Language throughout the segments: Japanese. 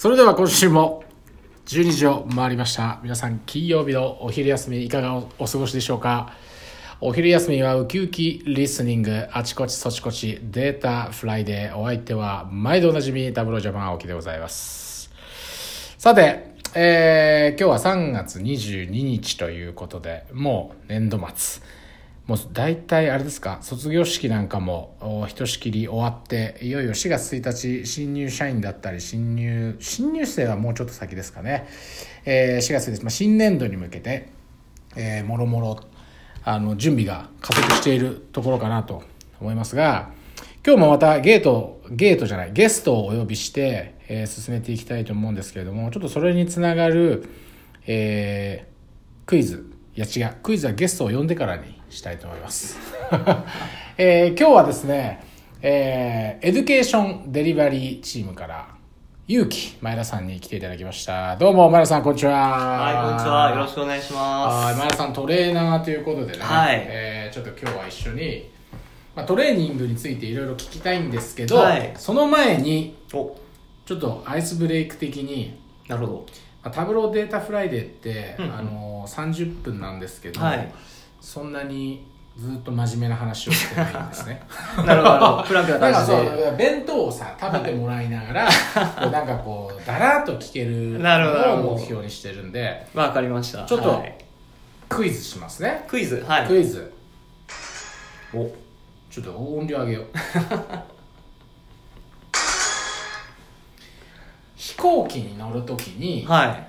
それでは今週も12時を回りました。皆さん金曜日のお昼休みいかがお過ごしでしょうか？お昼休みはウキウキリスニング。あちこちそちこちデータフライデー。お相手は毎度おなじみタブロージャパン青木でございます。さて、えー、今日は3月22日ということでもう年度末。もう大体あれですか？卒業式なんかもひとしきり終わっていよいよ4月1日新入社員だったり新入新入生はもうちょっと先ですかね、えー、4月です、まあ、新年度に向けて、えー、もろもろあの準備が加速しているところかなと思いますが今日もまたゲートゲートじゃないゲストをお呼びして、えー、進めていきたいと思うんですけれどもちょっとそれにつながる、えー、クイズいや違うクイズはゲストを呼んでからにしたいと思います。えー、今日はですね、えー、エデュケーションデリバリーチームから、ゆうき前田さんに来ていただきました。どうも、前田さん、こんにちは。はい、こんにちは。よろしくお願いします。前田さん、トレーナーということでね、はい、えー、ちょっと今日は一緒に、まあ、トレーニングについていろいろ聞きたいんですけど、はい、その前に、ちょっとアイスブレイク的に、なるほど。タブローデータフライデーって、うん、あの30分なんですけど、はい、そんなにずっと真面目な話をしてないんですね。なるほど。フランクな感じで。弁当をさ食べてもらいながら、はい、なんかこうだらっと聞けるのを目標にしてるんでわかりました。ちょっと、はい、クイズしますね。クイズ。はい。クイズ。お。ちょっと音量上げよう。飛行機に乗るときに、はい。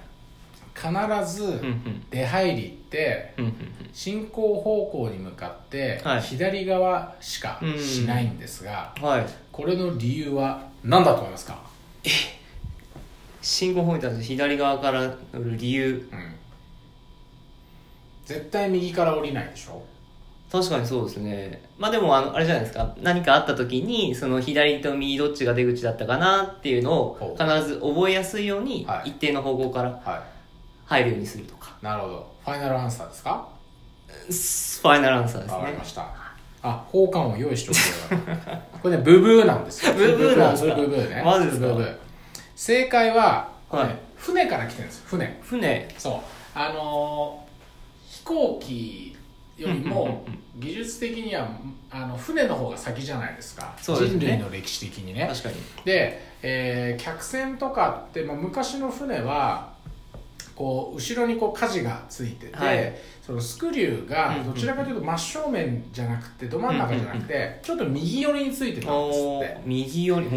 必ず出入りって進行方向に向かって左側しかしないんですが、これの理由は何だと思いますか？え進行方向に左側から乗る理由、うん、絶対右から降りないでしょ？確かにそうですね。まあでもあのあれじゃないですか。何かあった時にその左と右どっちが出口だったかなっていうのを必ず覚えやすいように一定の方向から、はい。入るようにするとか。なるほどファイナルアンサーですか？ファイナルアンサーですね。わかりました。あ交換を用意しておくこれねブブーなんですよ。ブブーなんですか？ブブーね。マジですか？ブブー。正解は、はい、船から来てるんです船。船。そう。あのー、飛行機よりも技術的にはあの船の方が先じゃないですか、ね、人類の歴史的にね。確かに。で、えー、客船とかって、まあ、昔の船はこう後ろにこう舵がついてて、はい、そのスクリューがどちらかというと真正面じゃなくてど真ん中じゃなくてちょっと右寄りについてたんですって。右寄り。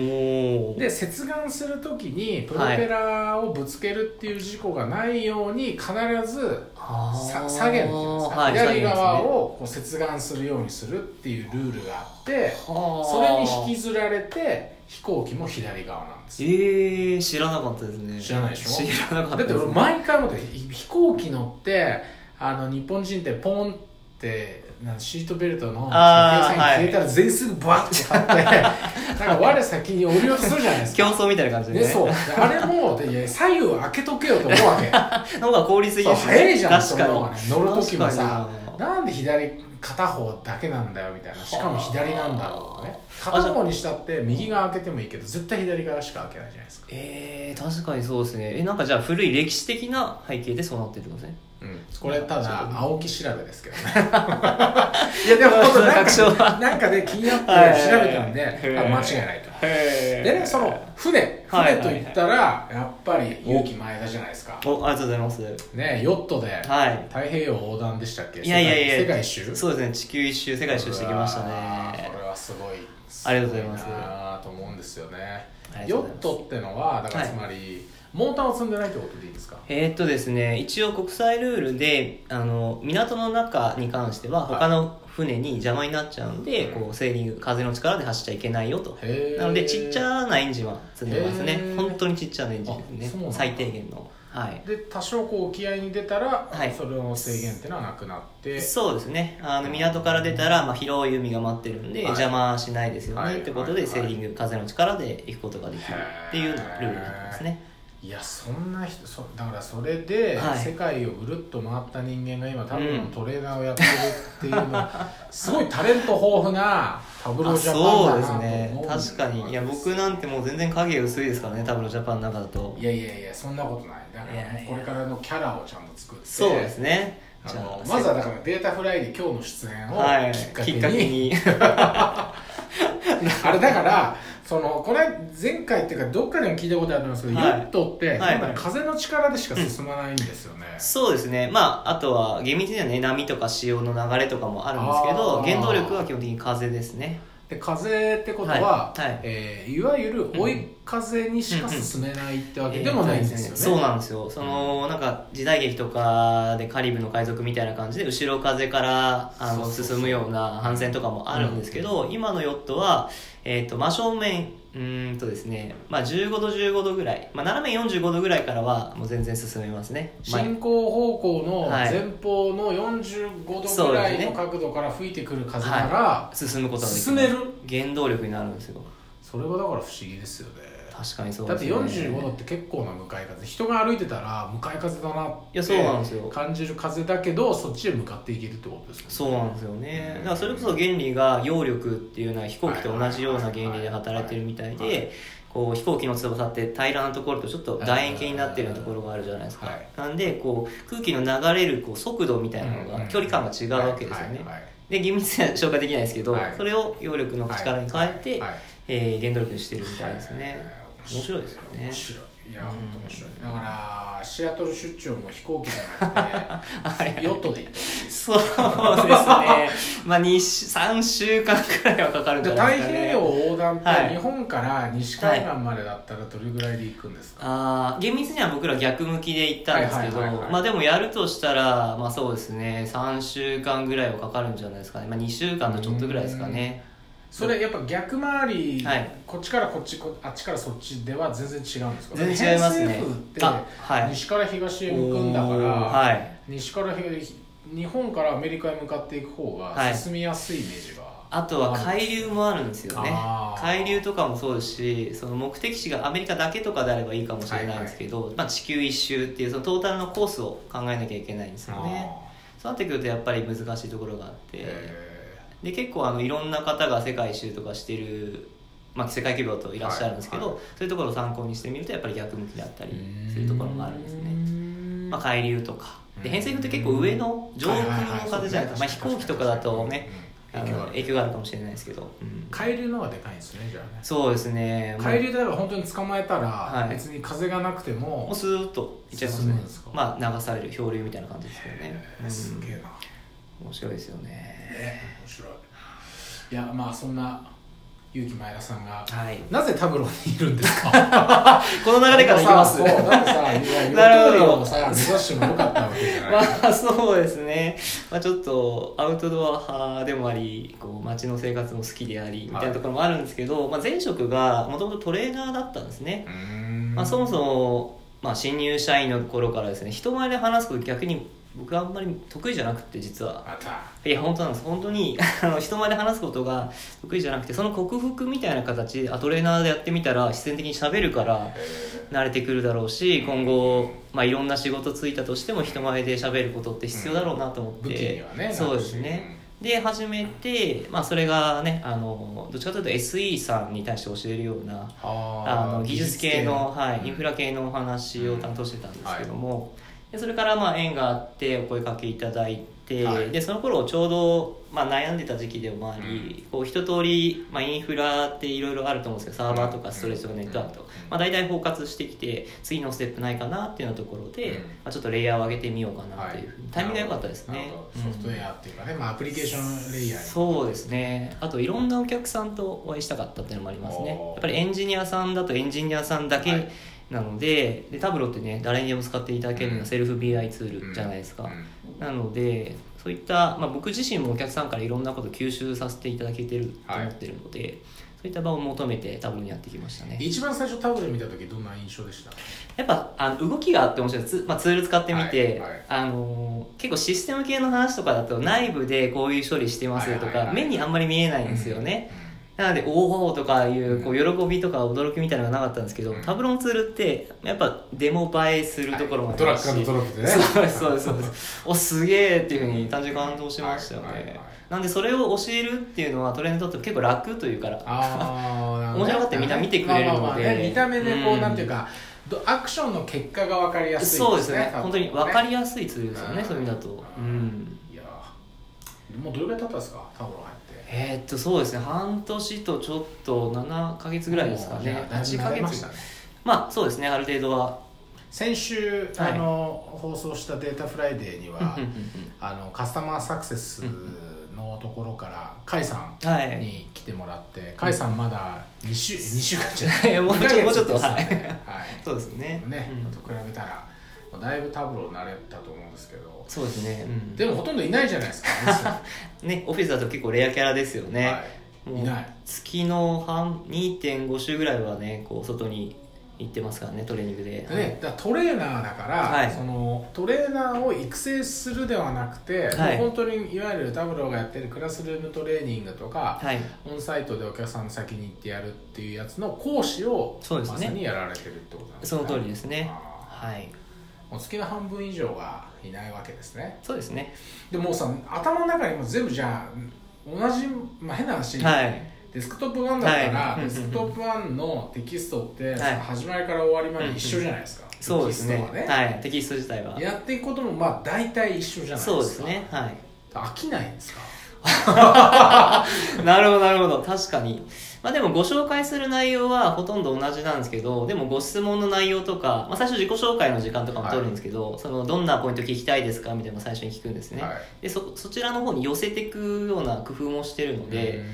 で接岸する時にプロペラをぶつけるっていう事故がないように必ず下げるっていうんですか、はい、左側をこう接岸するようにするっていうルールがあってそれに引きずられて飛行機も左側なんです。ええー、知らなかったですね。知らないでしょ？知らなかった、ね、だって俺毎回思って飛行機乗ってあの日本人ってポンってなシートベルトの先に消えたら全員すぐバッて張って なんか我先に降りようとするじゃないですか。競争みたいな感じでね、ね、そう。あれも左右を開けとけよと思うわけ。の方が効率いいですね。早いじゃん確かに、ね、乗る時もさなんで左片方だけなんだよみたいな。しかも左なんだろうね。片方にしたって右側開けてもいいけど絶対左側しか開けないじゃないですか。えー、確かにそうですね。えなんかじゃあ古い歴史的な背景でそうなってるんですね。うん、これただ青木調べですけどね いやでも 本当なんかなんかで気になって調べたんで、間違いないと。でねその船船といったらやっぱり勇気前田じゃないですか。おありがとうございます。ねヨットで太平洋横断でしたっけ？いやいやいや世界一周？そうですね地球一周世界一周してきましたね。これはすごいありがとうございます。なと思うんですよね。ヨットってのはだからつまり、モーターを積んでないってことでいいですか？えー、っとですね一応国際ルールであの港の中に関しては他の船に邪魔になっちゃうんで、はい、こうセーリング風の力で走っちゃいけないよと。なのでちっちゃなエンジンは積んでますね。本当にちっちゃなエンジン。ですね最低限の。はい、で多少こう沖合に出たら、はい、それの制限っていうのはなくなって。そうですね。あの港から出たら、まあ、広い海が待ってるんで、はい、邪魔しないですよね、はい、ってことで、セーリング風の力で行くことができるっていうルールなんですねいやそんな人そだからそれではい。世界をぐるっと回った人間が今タブロのトレーナーをやってるっていうの、すごいタレント豊富なタブロあジャパンそうだなとですね思うんです確かに。いや僕なんてもう全然影薄いですからねタブロジャパンの中だと。いやいやいやそんなことない。だからこれからのキャラをちゃんと作ってそうですね。あじゃあのまずはだからデータフライで今日の出演をはい。きっかけに,、きっかけに。あれだからそのこれ前回っていうかどっかでも聞いたことあるんですけど、はい。ヨットって、はい。風の力でしか進まないんですよね、そうですね。まああとは厳密にはね波とか潮の流れとかもあるんですけど原動力は基本的に風ですねで風ってことは、はいはいえーいわゆる追い風にしか進めないってわけでもないんですよね、そうなんですよ。そのなんか時代劇とかでカリブの海賊みたいな感じで後ろ風からあの進むような帆船とかもあるんですけど、今のヨットは、えー、と真正面うーんとですね、まあ、15度15度ぐらい、まあ、斜め45度ぐらいからはもう全然進めますね。進行方向のはい。前方の45度ぐらいの角度から吹いてくる風なら、はい。進むことができます。進める？原動力になるんですよ。それがだから不思議ですよね確かにそうだってですね45度って結構な向かい風。人が歩いてたら向かい風だなっいやそうなんですてよ。感じる風だけどそっちへ向かっていけるってことです。そうなんですよね。だからそれこそ原理が揚力っていうのは飛行機と同じような原理で働いてるみたいはい。でこう飛行機の翼って平らなところとちょっと楕円形になってるようなところがあるじゃないですか、はい。なんでこう空気の流れるこう速度みたいなのが距離感が違うわけですよね、で厳密には消化できないですけど、はい。それを揚力の力に変えて、はい。えー原動力にしてるみたいですね、はい面白いですよね。面白い。いや本当面白い。だからシアトル出張も飛行機じゃなくて ヨットで行ってそうですね。まあ2週3週間くらいはかかるんじでゃない太ですかね。平洋横断ってはい。日本から西海岸までだったらどれぐらいで行くんですか、あー厳密には僕ら逆向きで行ったんですけど、はいはいはいはい。まあでもやるとしたらまあそうですね。3週間ぐらいはかかるんじゃないですかね、まあ、2週間とちょっとぐらいですかねそれやっぱ逆回り、はい。こっちからこっちこあっちからそっちでは全然違うんですか？全然違いますね。偏西風ってあはい。西から東へ向くんだから、はい。西から東日本からアメリカへ向かっていく方がはい。進みやすいイメージが、あとは海流もあるんですよね。海流とかもそうですしその目的地がアメリカだけとかであればいいかもしれないんですけど、まあ、地球一周っていうそのトータルのコースを考えなきゃいけないんですよね。そうなってくるとやっぱり難しいところがあって、えで結構あのいろんな方が世界一周とかしてる、まあ、世界規模だといらっしゃるんですけど、はい。そういうところを参考にしてみるとやっぱり逆向きだったりするところがあるんですね、ねまあ、海流とか。でうん。偏西風って結構上の上空の風じゃないですか、まあ、飛行機とかだとねあの影響があるかもしれないですけど、うん。海流の方がでかいんですねじゃあね。そうですね。海流であれば本当に捕まえたら、はい。別に風がなくてももうスーッといっちゃいますね。まあ流される漂流みたいな感じですけどね。え、ー。すげえな、うん面白いですよね。え面白い。いやまあそんな結城前田さんがはい。なぜタブロにいるんですか？この流れからいきます。なるほど。ヨット漁もさ目指してもよかったわけじゃない、まあそうですね、まあ、ちょっとアウトドア派でもありこう街の生活も好きでありみたいなところもあるんですけど、まあ、前職がもともとトレーナーだったんですね、まあ、そもそも、まあ、新入社員の頃からですね人前で話すこと逆に僕はあんまり得意じゃなくて実は。いや本当なんです。本当にあの人前で話すことが得意じゃなくてその克服みたいな形であトレーナーでやってみたら必然的に喋るから慣れてくるだろうし今後、まあ、いろんな仕事ついたとしても人前で喋ることって必要だろうなと思って、武器にはねそうですね。で始めて、まあ、それがねあのどっちかというと SE さんに対して教えるようなあ。の技術系の、はい、インフラ系のお話を担当してたんですけども、でそれからまあ縁があってお声かけいただいて、はい。でその頃ちょうど、まあ、悩んでた時期でもあり、こう一通り、まあ、インフラっていろいろあると思うんですけどサーバーとかストレージとかネットワークとか、まあ、大体包括してきて次のステップないかなっていうようなところで、うん。まあ、ちょっとレイヤーを上げてみようかなというふうに、タイミングが良かったですね。ソフトウェアっていうかね、まあ、アプリケーションレイヤーに。そうですね。あといろんなお客さんとお会いしたかったっていうのもありますね。やっぱりエンジニアさんだとエンジニアさんだけはいなので,、でタブロってね誰にでも使っていただけるよううなん。セルフ BI ツールじゃないですか、うん。なのでそういった、まあ、僕自身もお客さんからいろんなこと吸収させていただけてると思ってるので、そういった場を求めてタブロにやってきましたね。一番最初タブレ見た時どんな印象でした？やっぱあの動きがあって面白いツ,、まあ、ツール使ってみて、はい。はい。あの結構システム系の話とかだと内部でこういう処理してますとか、はいはいはい。目にあんまり見えないんですよね、なので、おおとかいうこう喜びとか驚きみたいなのがなかったんですけど、うん。タブロンツールって、やっぱデモ映えするところもありドラますし、ッグドロップでね。そうです、そうです、そうです。お、すげえっていうふうに単純に感動しましたよね。はいはいはい。なんで、それを教えるっていうのはトレーナーにとって結構楽というから、あー面白がってみんな見てくれるので。まあまあまあね見た目でこう、うんなんていうかどアクションの結果が分かりやすいそうですね、本当に分かりやすいツールですよね、うんそういう意味だと。うん。いやー。もうどれぐらい経ったんですかタブロ入ってえーっと、そうですね、半年とちょっと7ヶ月ぐらいですかね。もうじゃあ。だいぶ8ヶ月まあ、そうですね、ある程度は。先週、はいあの放送したデータフライデーにはあのカスタマーサクセスのところから甲斐さうん。に来てもらって甲斐さんまだ2週 ,2 週間じゃない。もうちょ二ヶ月もうちょっとはい。はい。そうですね。ね、うんと比べたらだいぶタブロー慣れたと思うんですけどそうですね。うんでもほとんどいないじゃないですか、ね、オフィスだと結構レアキャラですよね。はい、いない月の半2.5週ぐらいはね、こう外に行ってますからね、トレーニングで。でね、だからトレーナーだから、はいそのトレーナーを育成するではなくて、はい本当にいわゆるタブローがやってるクラスルームトレーニングとか、はい。オンサイトでお客さんの先に行ってやるっていうやつの講師をそうですねまさにやられてるってことなんですその通りですね。あはい。ーもう月の半分以上がいないわけですねそうですね。でもうさ頭の中にも全部じゃあ同じ、まあ、変な話、はい。デスクトップ1だったら、はいデスクトップ1のテキストって、はい始まりから終わりまで一緒じゃないですか、そうですね。テキストははい。テキスト自体は。やっていくこともまあ大体一緒じゃないですかそうですね。はい。飽きないんですか？なるほど、なるほど。確かに。まあでもご紹介する内容はほとんど同じなんですけど、でもご質問の内容とか、まあ最初自己紹介の時間とかも取るんですけど、そのどんなポイント聞きたいですかみたいなのを最初に聞くんですね。はい。でそ、そちらの方に寄せていくような工夫もしてるのうで、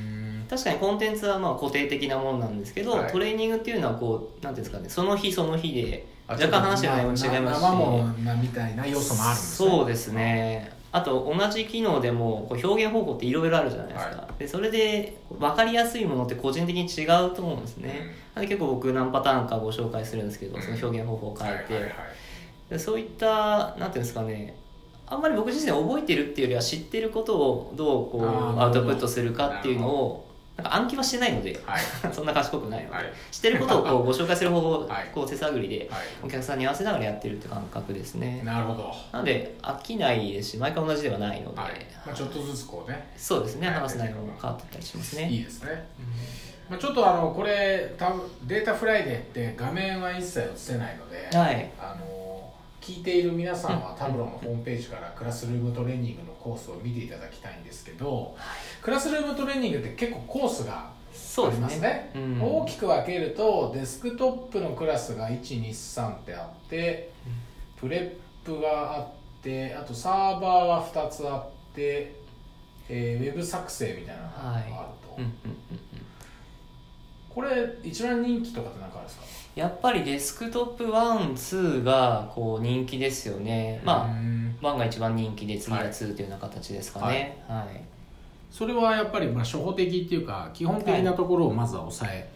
確かにコンテンツはまあ固定的なものなんですけど、はい。トレーニングっていうのはこう、なんていうんですかね、その日その日で、あ若干話してる内容も違いますし、生もなみたいな要素もあるんですね。そうですねあと同じ機能でもこう表現方法っていろいろあるじゃないですか、はでそれで分かりやすいものって個人的に違うと思うんですね、なん。で結構僕何パターンかご紹介するんですけどその表現方法を変えて、はいはいはい。でそういったなんていうんですかね。あんまり僕自身覚えてるっていうよりは知ってることをどうこうアウトプットするかっていうのをなんか暗記はしてないのではい。そんな賢くないので、はい。知ってることをこう ご紹介する方法をはい。こう手探りではい。お客さんに合わせながらやってるって感覚ですね。なるほど。なので飽きないですし毎回同じではないので、はい。まあ、ちょっとずつこうね。そうですねはい。話す内容も変わってったりしますね。いいですね、まあ、ちょっとあのこれ多分データフライデーって画面は一切映せないので、はい。あの聞いている皆さんはタブローのホームページからクラスルームトレーニングのコースを見ていただきたいんですけどクラスルームトレーニングって結構コースがあそうですね。りますね。うん。大きく分けるとデスクトップのクラスが123ってあってプレップがあってあとサーバーは2つあって、えーウェブ作成みたいなのがあると、うんうんうんうんこれ一番人気とかって何かあるんですか？やっぱりデスクトップ1、2がこう人気ですよね。まあ、ん。1が一番人気で次がはい。2というような形ですかね。はい。それはやっぱりまあ初歩的っていうか基本的なところをまずは抑え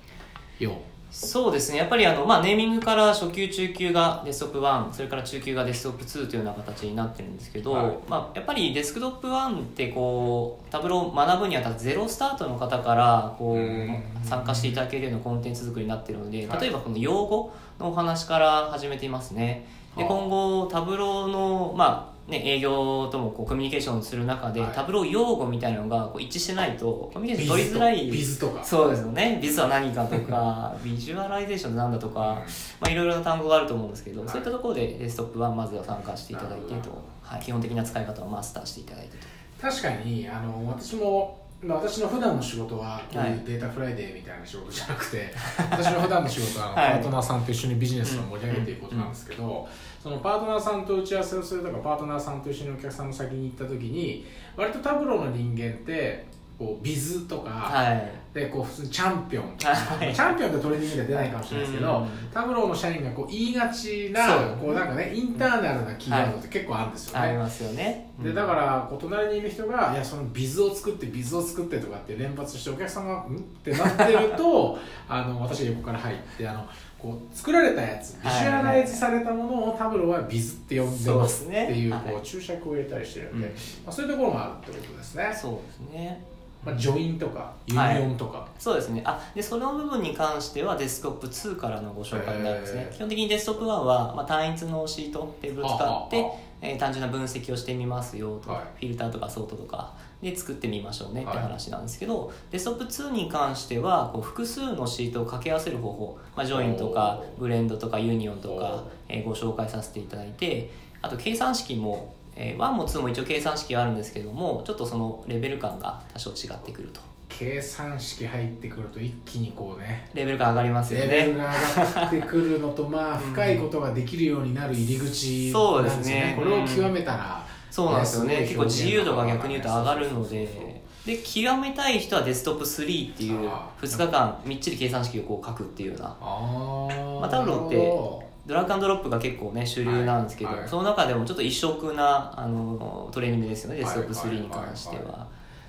よう、そうですね。やっぱりあの、まあ、ネーミングから初級、中級がデスクトップ1、それから中級がデスクトップ2というような形になってるんですけど、はい。まあ、やっぱりデスクトップ1ってこう、タブローを学ぶにあたってゼロスタートの方からこう参加していただけるようなコンテンツ作りになってるので、はい。例えばこの用語のお話から始めていますね。で、はあ。今後、 Tableau の、まあ、ね、営業ともこうコミュニケーションする中で、はい。 Tableau 用語みたいなのがこう一致してないとコミュニケーション取りづらい。 Viz とか。そうですよね。 Viz は何かとか visualization って何だとか、まあ、いろいろな単語があると思うんですけど、はい。そういったところで Desktop 1まずは参加していただいてと、はい、基本的な使い方をマスターしていただいてと。確かにあの私も、まあ、私の普段の仕事はこうはい。いう Data Friday みたいな仕事じゃなくて、私の普段の仕事はパートナーさんと一緒にビジネスを盛り上げていくことなんですけど、そのパートナーさんと打ち合わせをするとかパートナーさんと一緒にお客さんの先に行った時に割とタブローの人間ってこうビズとか、はい。でこう普通にチャンピオンとか、はい。チャンピオンってトレーニングでは出ないかもしれないですけど、うん。タブローの社員がこう言いがちなこうなんかねインターナルなキーワードって結構あるんですよね。ありますよね。でだからこう隣にいる人が「いやそのビズを作ってビズを作って」とかって連発してお客さんが「ん?」ってなってると あの私が横から入ってあのこう作られたやつビジュアライズされたものを Tableau は Viz って呼んでますっていうこう注釈を入れたりしてるんで、うん。まあ、そういうところもあるってことですね。そうですね、まあ、 join とか union とか、そうですね。あでその部分に関しては Desktop 2からのご紹介になるんですね。基本的に Desktop 1は、まあ、単一のシートテーブルを使ってえー単純な分析をしてみますよと、はい。フィルターとかソートとかで作ってみましょうねってはい。話なんですけど、 Desktop 2に関してはこう複数のシートを掛け合わせる方法、まあ、 join とかブレンドとか union とかえーご紹介させていただいてあと計算式も、えー1も2も一応計算式があるんですけどもちょっとそのレベル感が多少違ってくると。計算式入ってくると一気にこうねレベル感上がりますよレベルねが上がってくるのとまあ深いことができるようになる入り口そうなんですね。これを極めたら、そうなんですよね。ね結構自由度が逆に言うと上がるのそうそうそうでで極めたい人はデスクトップ3っていうあー。2日間みっちり計算式をこう書くっていうような。あー。まあタブローってドラッグアンドロップが結構ね主流なんですけど、はいはい。その中でもちょっと異色なあのトレーニングですよねデスクトップ3に関しては,、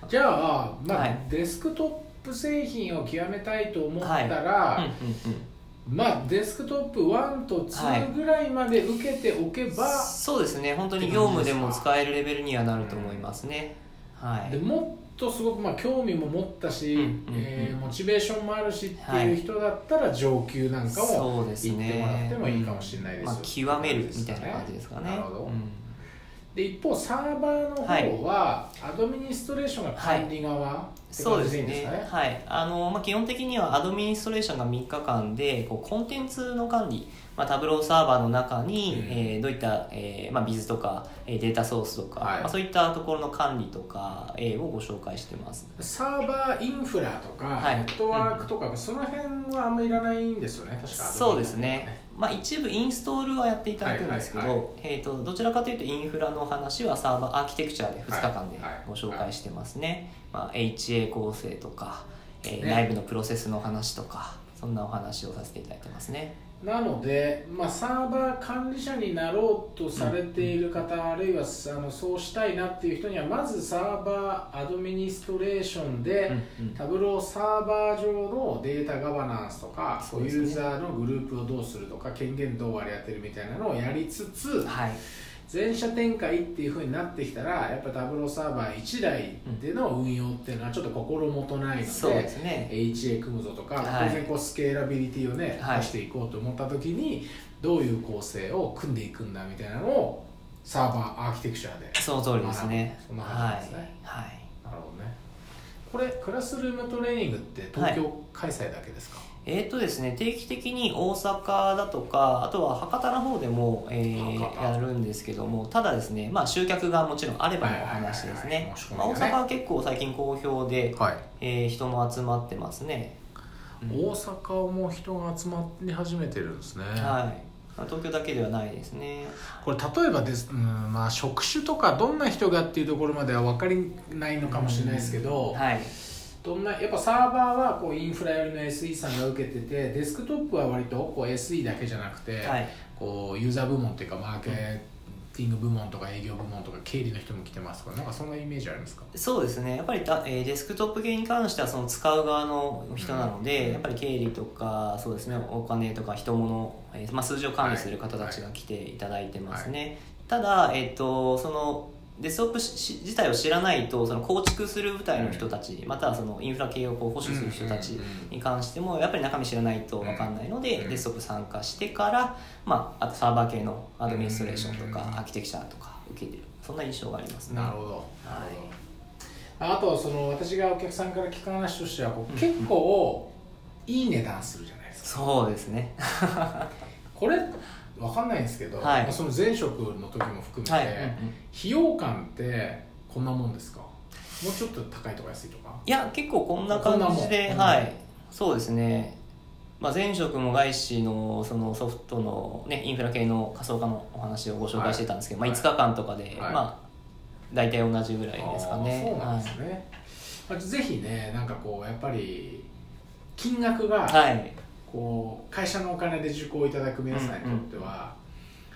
じゃあ、まあはい。デスクトップ製品を極めたいと思ったはい。ら、うんうんうん。まあデスクトップ1と2ぐらいまで受けておけば、そうですね。本当に業務でも使えるレベルにはなると思いますね、はい。でもっとすごくまあ興味も持ったし、えーモチベーションもあるしっていう人だったら上級なんかもそうですね。行ってもらってもいいかもしれないです。よ、まあ、極めるみたいな感じですかね。なるほど、うんで一方サーバーの方は、アドミニストレーションが管理側、ってそうですね。はい。あの、まあ、基本的にはアドミニストレーションが3日間でこうコンテンツの管理、まあ、タブローサーバーの中に、うん。えーどういった、えーまあ、ビズとかえーデータソースとか、はい。まあ、そういったところの管理とか、えーをご紹介してます。サーバーインフラとか、はい。ネットワークとか、その辺はあんまいらないんですよね確かそうですね、まあ、一部インストールはやっていただくんですけど、えー、とどちらかというとインフラの話は Server Architecture で2日間でご紹介してますね、まあ、HA 構成とか、えーね。内部のプロセスの話とかそんなお話をさせていただいてますね。なので、まあ、サーバー管理者になろうとされている方、あるいはあのそうしたいなっていう人にはまず Server Administration で、うんうん。タブローサーバー上のデータガバナンスとか、ね。ユーザーのグループをどうするとか権限どう割り当てるみたいなのをやりつつはい全社展開っていうふうになってきたらやっぱタブローサーバー1台での運用っていうのはちょっと心もとないので、そうですね。HA 組むぞとか、はい。当然こうスケーラビリティをね、はい。出していこうと思った時にどういう構成を組んでいくんだみたいなのをサーバーアーキテクチャでその通りですね。そんなはい感じですね。はい。なるほどね。これクラスルームトレーニングって東京開催だけですか、えーとですね、定期的に大阪だとかあとは博多の方でも、えーやるんですけどもただですね、まあ、集客がもちろんあればのお話ですね。大阪は結構最近好評で、はい。えー人も集まってますね、うん。大阪も人が集まり始めてるんですね、はい。まあ東京だけではないですね。これ例えばです、うんまあ、職種とかどんな人がっていうところまでは分かりないのかもしれないですけど、はいどんなやっぱサーバーはこうインフラ寄りの SE さんが受けててデスクトップは割とこう SE だけじゃなくて、はい。こうユーザー部門っていうかマーケティング部門とか営業部門とか経理の人も来てますとかなんかそんなイメージありますか？そうですね。やっぱりだ、えーデスクトップ系に関してはその使う側の人なので、うんやっぱり経理とかそうですね。お金とか人物、えーまあ、数字を管理する方たちが来ていただいてますね、ただ、えっとそのデスクトップし自体を知らないとその構築する部隊の人たち、またはそのインフラ系をこう保守する人たちに関してもやっぱり中身知らないと分かんないので、うん。デスクトップ参加してから、まあ、あとサーバー系のアドミニストレーションとか、うん。アーキテクチャとか受けてる。そんな印象がありますね。なるほど。なるほど。あとその私がお客さんから聞く話としては結構いい値段するじゃないですか。そうですね。これわかんないんですけど、はい。まあその前職の時も含めて、はい、うんうん費用感ってこんなもんですか？もうちょっと高いとか安いとか？いや結構こんな感じで、はい。そうですね、まあ、前職も外資のそのソフトの、ね、インフラ系の仮想化のお話をご紹介してたんですけど、はい。まあ、5日間とかで、はい。まあ大体同じぐらいですかね。そうなんですね、まあぜひねなんかこうやっぱり金額が、はい、はいこう会社のお金で受講いただく皆さんにとっては、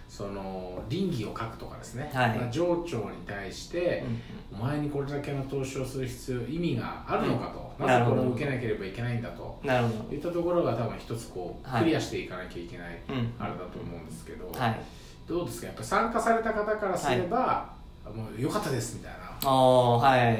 その倫理を書くとかですね、はい。まあ上長に対してうん、お前にこれだけの投資をする必要意味があるのかと、うんなぜこれを受けなければいけないんだと。なるほど。いったところが多分一つこうはいクリアしていかなきゃいけない、うんあれだと思うんですけど、はい。どうですか？やっぱ参加された方からすれば、もう良かったですみたいな。ああはいまあ、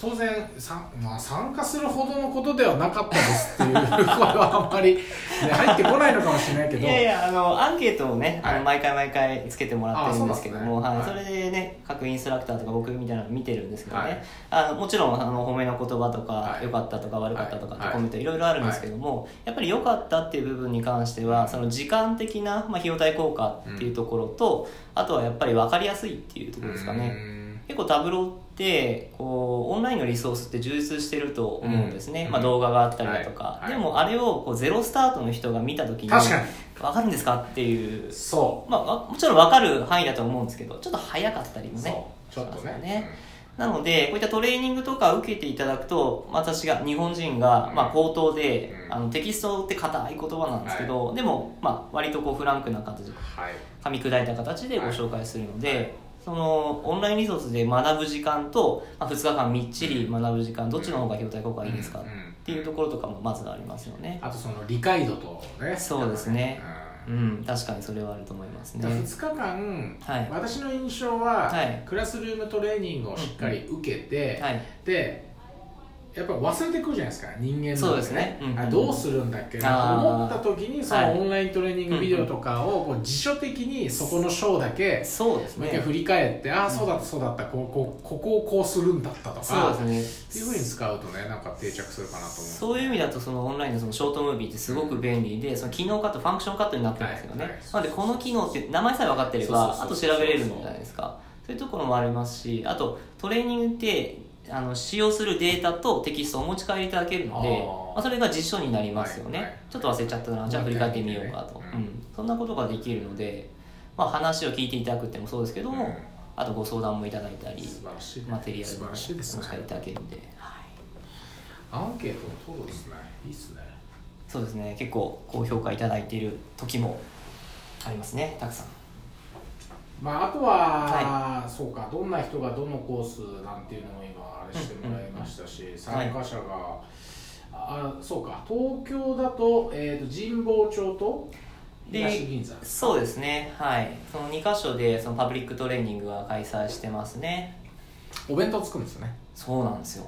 当然さ、まあ、参加するほどのことではなかったですっていう声はあんまり、ね、入ってこないのかもしれないけど。いやいやあのアンケートをね、はい。あの毎回毎回つけてもらってるんですけどもあはい。それでね各インストラクターとか僕みたいなの見てるんですけどね、はい。あのもちろんあの褒めの言葉とかはい。良、かったとか悪かったとかってはい。コメントいろいろあるんですけども、やっぱり良かったっていう部分に関してはその時間的な、まあ、費用対効果っていうところと、あとはやっぱり分かりやすいっていうところですかね。うん。結構タブローってこうオンラインのリソースって充実してると思うんですね、うんまあ、動画があったりだとか、はい。はい。でもあれをこうゼロスタートの人が見た時に確かに。分かるんですかっていう、そまあわ、もちろん分かる範囲だと思うんですけどちょっと早かったりうもね。ちょっとしますよね。なのでこういったトレーニングとか受けていただくと私が日本人が、うん。まあ、口頭で、うん。あのテキストって硬い言葉なんですけど、でも、まあ、割とこうフランクな形ではい。噛み砕いた形でご紹介するので、そのオンラインリソースで学ぶ時間と、まあ、2日間みっちり学ぶ時間どっちの方が費用対効果がいいですかっうん。うんていうところとかもまずありますよね。あとその理解度とね。そうですね。ううん。確かにそれはあると思いますね。んだから2日間、はい。私の印象は、はい。クラスルームトレーニングをしっかり受けて、はい。でやっぱ忘れてくるじゃないですか人間なんそうですね。うんうん。あどうするんだっけあなー。と思った時にそはいのオンライントレーニングビデオとかをこう辞書的にそこの章だけそうですね。もう一回振り返って、ああそうだったそうだったこうこうここをこうするんだったとかそうですね。っていうふうに使うとねなんか定着するかなと思う。そういう意味だとそのオンラインのそのショートムービーってすごく便利でその機能カットファンクションカットになってるんですよね、はいはい。なのでこの機能って名前さえ分かってればあと調べれるんじゃないですか？そういうところもありますしあとトレーニングってあの使用するデータとテキストをお持ち帰りいただけるのでまあ、それが実書になりますよね、はいはい。ちょっと忘れちゃったな。じゃあ振り返ってみようかと、ううん。んそんなことができるので、まあ、話を聞いていただくってもそうですけども、うん。あとご相談もいただいたりマテリアルもお持ち帰りいただけるんで、はいアンケートを取るんですね。いいっすね。そうですね。結構高評価いただいている時もありますね。たくさんまあ、あとは、そうかどんな人がどのコースなんていうのも今あれしてもらいましたし、参加者が、あそうか東京だと,、えー、と神保町とで東銀座。そうですね。はい。その2箇所でそのパブリックトレーニングは開催してますね。お弁当作るんですよねそうなんですよ。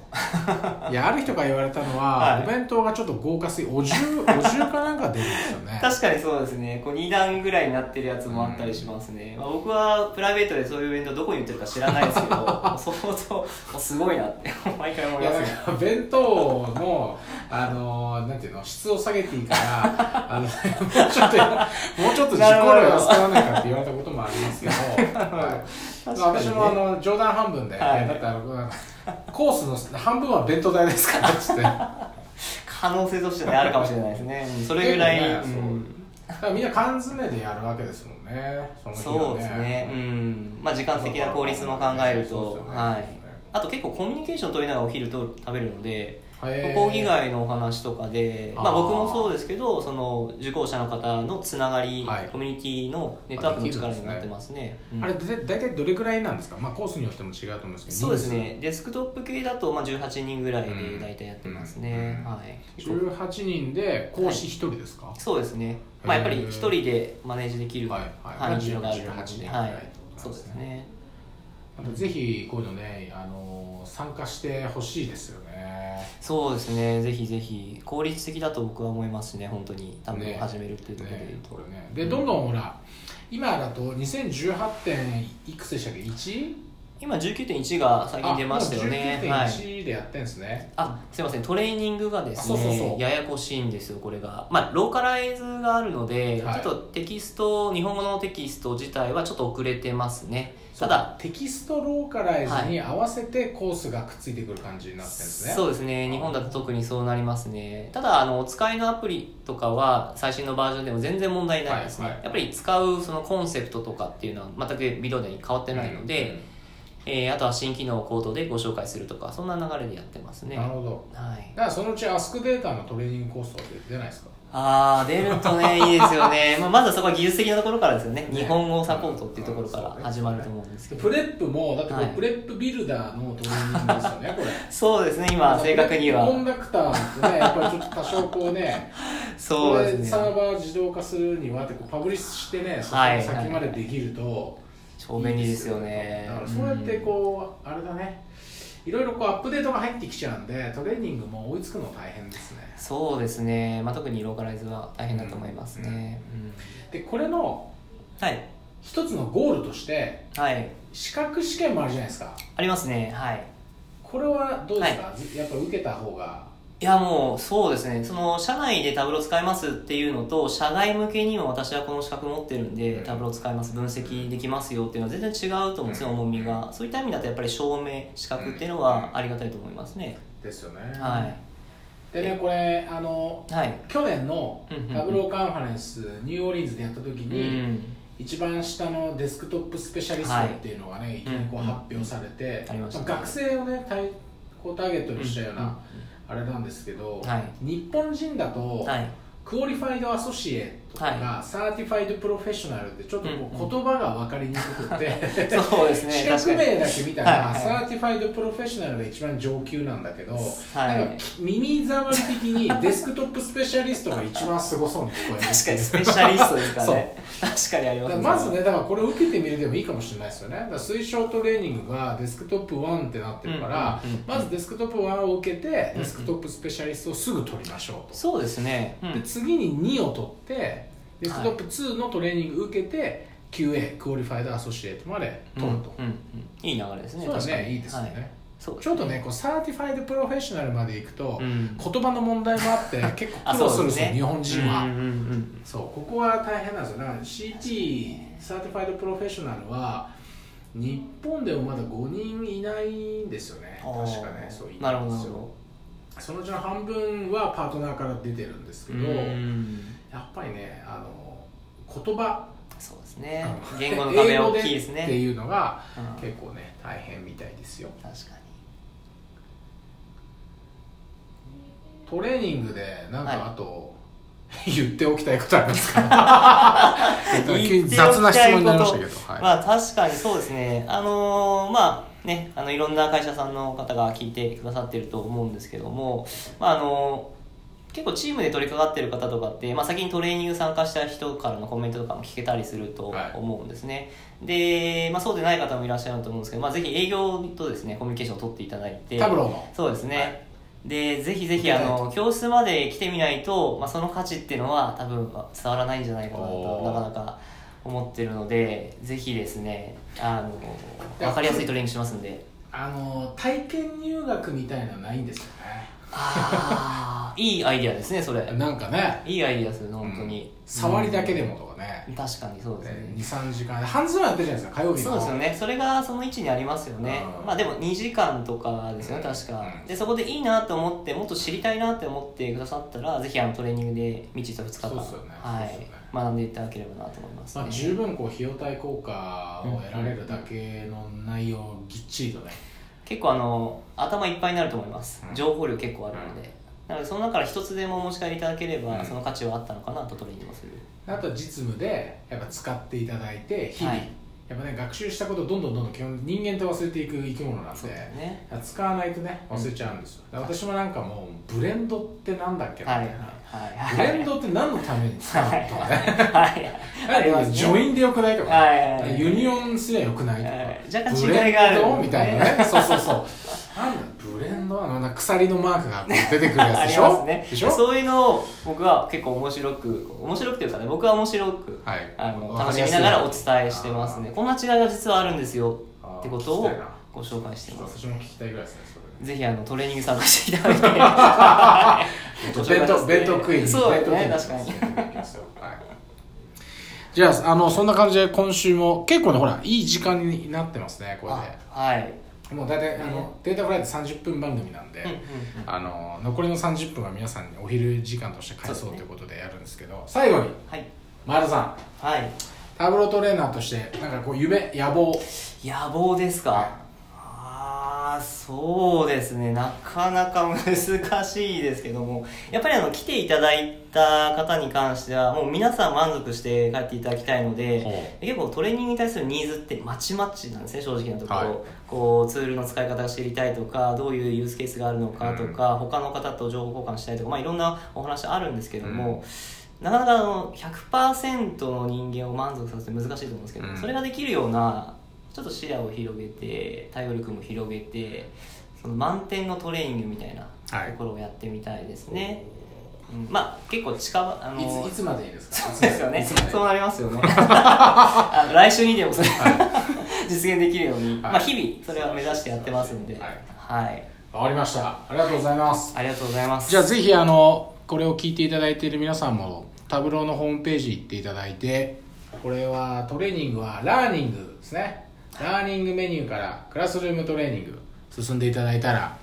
いやある人が言われたのは、はい。お弁当がちょっと豪華すぎお重お重かなんか出るんですよね。確かにそうですね。こう2段ぐらいになってるやつもあったりしますね、まあ、僕はプライベートでそういうイベントどこに売ってるか知らないですけど 相当すごいなって毎回思いますね。弁当のあのなんていうの質を下げていいから あのもうちょっともうちょっと自己量安くならないかって言われたこともありますけど、はい。確かにね私もあの冗談半分で、はい。だってあのコースの半分は弁当代ですからっつって可能性としてねあるかもしれないですね。うんそれぐらい、ねうん。だからみんな缶詰でやるわけですもんねその日はそうですね、うん。まあ、時間的な効率も考えると、ねはい、あと結構コミュニケーション取りながらお昼と食べるので講義外のお話とかで、まあ、僕もそうですけどその受講者の方のつながり、はい。コミュニティのネットワークの力になってますね。うん。あれで大体どれくらいなんですか、まあ、コースによっても違うと思うんですけどそうですね。デスクトップ系だとまあ18人ぐらいで大体やってますね、うん。はい。18人で講師1人ですか、そうですね、まあ、やっぱりへー一人でマネージできるはいはい。範囲があるの18人で、はいいってことそうですね。ぜひこういうのね、あの参加してほしいですよね。そうですね。ぜひぜひ。効率的だと僕は思いますね。本当に。多分ね始めるっていうところで言うと、ね。ね。でどんどんほら今だと2018点いくつでしたっけ？1? 今19.1が最近出ましたよね。あもうはい。19.1でやってんですね、あすいません。トレーニングがですねあそうそうそう。ややこしいんですよこれが。まあローカライズがあるので、はい。ちょっとテキスト日本語のテキスト自体はちょっと遅れてますね。ただテキストローカライズに合わせてコースがくっついてくる感じになってるんですね、そうですね。日本だと特にそうなりますね。ただあのお使いのアプリとかは最新のバージョンでも全然問題ないですね、はいはい。やっぱり使うそのコンセプトとかっていうのは全くビデオでに変わってないので、えーあとは新機能をコードでご紹介するとかそんな流れでやってますね。なるほど。はい。だからそのうちアスクデータのトレーニングコースとかって出ないですか？ああ出るとね いいですよね、まあ、まずはそこは技術的なところからですよね。ね。日本語サポートっていうところから始まると思うんですけど。 Prep もだってこれはい。 Prep Builder のトレーニングですよね、これ。そうですね今正確には。 Conductor ってねやっぱりちょっと多少こうね そうですこれサーねバー自動化するにはってこうパブリッシュしてねそこ先までできると、超便利ですよね。だからそうやってこうあれだね。いろいろこうアップデートが入ってきちゃうんでトレーニングも追いつくの大変ですね。そうですね、まあ、特にローカライズは大変だと思いますね、でこれのはい。一つのゴールとしてはい。資格試験もあるじゃないですか。ありますね。はい。これはどうですか、やっぱ受けた方がいやもうそうですね。その社内でタブロー使いますっていうのと社外向けにも私はこの資格持ってるんで、うん。タブロー使います分析できますよっていうのは全然違うと思うんですよ、うん。重みが。そういった意味だとやっぱり証明資格っていうのはありがたいと思いますね、ですよね。はい。でねこれあのはい。去年の Tableau Conference ニューオーリンズでやった時うに、ん。一番下の Desktop Specialist っていうのがね、い、きなりこううん発表されて、学生をねこうターゲットにしたよううんなあれなんですけど、はい。日本人だと、はい。 Qualified Associate とか、は Certified Professional ってちょっとこううんうん。言葉が分かりにくくて、そうですね 資格名だけ見たら、はい。はい Certified Professional が一番上級なんだけど、はい。なんか耳障り的に Desktop Specialist が一番すごそうに聞こえる確かにスペシャリストですからね。確かにありますだからまずねだからこれを受けてみるでもいいかもしれないですよね。だから推奨トレーニングがDesktop 1ってなってるから、うんうんうんまず Desktop 1を受けてうん Desktop Specialist をすぐ取りましょうと、そうですね、うん。で次に2を取って Desktop 2のトレーニング受けて QA Qualified Associate まで取ると、うんうん。うんいい流れですねそうだ確かに。ねいいですよね、はい。そうちょっとねこう Certified Professional まで行くと、うん。言葉の問題もあって結構あ苦労するんですよね日本人は、うんうんうんそうここは大変なんですよ。だから CT Certified Professional は日本でもまだ5人いないんですよね。確かねそういなるないんですよ。ほどそのうちの半分はパートナーから出てるんですけどど、うんやっぱりねあの言葉。そうですね。言語の壁は大きいですね。っていうのがうん。結構ね大変みたいですよ。確かに。トレーニングでなんはい。かあと、言っておきたいことありますか？急に雑な質問になりましたけど、はい。まあ確かにそうですね。あのーまあねあのいろんな会社さんの方が聞いてくださってると思うんですけどもまああの結構チームで取り掛かってる方とかって、まあ、先にトレーニング参加した人からのコメントとかも聞けたりするとはい。思うんですね、で、まあ、そうでない方もいらっしゃると思うんですけど、まあ、ぜひ営業とですねコミュニケーションを取っていただいてタブローの。そうですね、はい。でぜひぜひあの教室まで来てみないと、まあ、その価値っていうのは多分伝わらないんじゃないかなとなかなか思ってるのでぜひですねあの分かりやすいトレーニングしますんで。あの体験入学みたいなのないんですよああいいアイディアですねそれ。ねなんかね。いいアイディアですね本当に、触りだけでもとかね、うん。確かにそうですね。23時間。で半ズボンやってるじゃないですか火曜日の。そうですよね。それがその位置にありますよね。うん。まあでも2時間とかですよねうん。確か。うん。でそこでいいなと思ってもっと知りたいなって思ってくださったらぜひあのトレーニングで未知と2日間そうですよね。はい。ね。学んでいただければなと思います、ね。まあ、十分こう費用対効果を得られるだけの内容をぎっちりとね結構あの頭いっぱいになると思います。うん。情報量結構あるので、なのでその中から一つでもお持ち帰りいただければ、うん。その価値はあったのかなとトレーニングをする。あとは実務でやっぱ使っていただいて日々、はいやっぱね学習したことをどんどんどんどん基本人間って忘れていく生き物なんでね。使わないとね忘れちゃうんですよ、だから私もなんかもうブレンドってなんだっけみたはいいな、はい。ブレンドって何のために使うのとか ね。join でよくないとか、 union すりゃよくないとか、はい若干ブレン違いがあるドみたいなね。そうそうそう。なんだブレンドは鎖のマークが出てくるやつあでしょ？りますね。でしょ？そういうのを僕は結構面白く面白くっていうかね僕は面白く、はい。あの楽しみながらお伝えしてます。ねこんな違いが実はあるんですよってことをご紹介してます。私も聞きたいぐらいですねぜひあのトレーニング参加していただいて。弁当弁当食いにそうですね確かに。はい。じゃああのそんな感じで今週も結構ねほらいい時間になってますねこれあはい。でもう大体あのデータフライで30分番組なんで、あの残りの30分は皆さんにお昼時間として返そうということでやるんですけど最後にはい。前田さん。はい。タブロトレーナーとしてなんかこう夢野望。野望ですか？ああそうですね。なかなか難しいですけども。やっぱりあの来ていただいた方に関してはもう皆さん満足して帰っていただきたいので結構トレーニングに対するニーズってまちまちなんですね正直なところ、はい。こうツールの使い方が知りたいとかどういうユースケースがあるのかとか、他の方と情報交換したいとか、まあ、いろんなお話あるんですけども、なかなかあの100%の人間を満足させて難しいと思うんですけど、うん。それができるようなちょっと視野を広げて対応力も広げてその満点のトレーニングみたいなはい。ところをやってみたいですね、うん、まあ結構近場あのいついつまでいいですか？そうですよね。そうなりますよね。あの来週にでもそれ、実現できるように、まあ日々それは目指してやってますんで。はい。はい、わかりました。ありがとうございます。ありがとうございます。じゃあぜひあのこれを聞いていただいている皆さんもタブローのホームページ行っていただいてこれはトレーニングはラーニングですねラーニングメニューからクラスルームトレーニング進んでいただいたら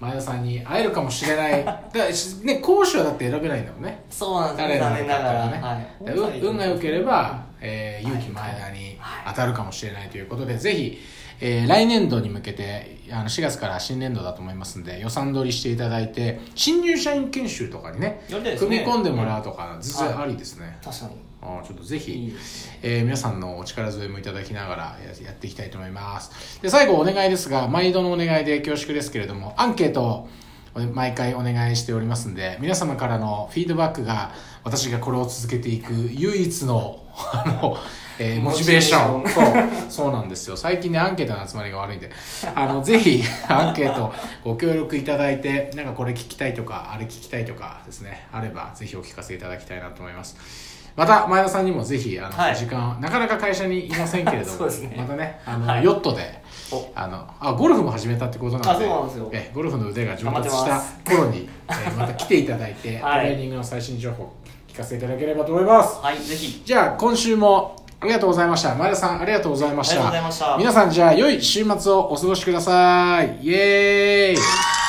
前田さんに会えるかもしれない。だからしね講師はだって選べないんだもんね。そうなんです残念ながら、ねはい。で運運が良ければ、えー、勇気前田に当たるかもしれないということで、ぜひ、えー来年度に向けてあの4月から新年度だと思いますんで予算取りしていただいて新入社員研修とかにねね。組み込んでもらうとか、全然ありですね、確かにちょっとぜひえー皆さんのお力添えもいただきながらややっていきたいと思います。で最後お願いですが毎度のお願いで恐縮ですけれどもアンケートを毎回お願いしておりますんで皆様からのフィードバックが私がこれを続けていく唯一の あの、えーモチベーション。そうなんですよ。最近ねアンケートの集まりが悪いんであのぜひ アンケートご協力いただいてなんかこれ聞きたいとかあれ聞きたいとかですねあればぜひお聞かせいただきたいなと思いますまた前田さんにもぜひあの、はい。時間なかなか会社にいませんけれども そうですね。またねあの、はい。ヨットでお。あのあゴルフも始めたってことなのであそうなんですよ。えゴルフの腕が上達し頑張たって頃に、え また来ていただいて、はい。トレーニングの最新情報聞かせていただければと思います。はいぜひ。じゃあ今週もありがとうございました。前田さんありがとうございました。ありがとうございました。皆さんじゃあ良い週末をお過ごしください。イエーイ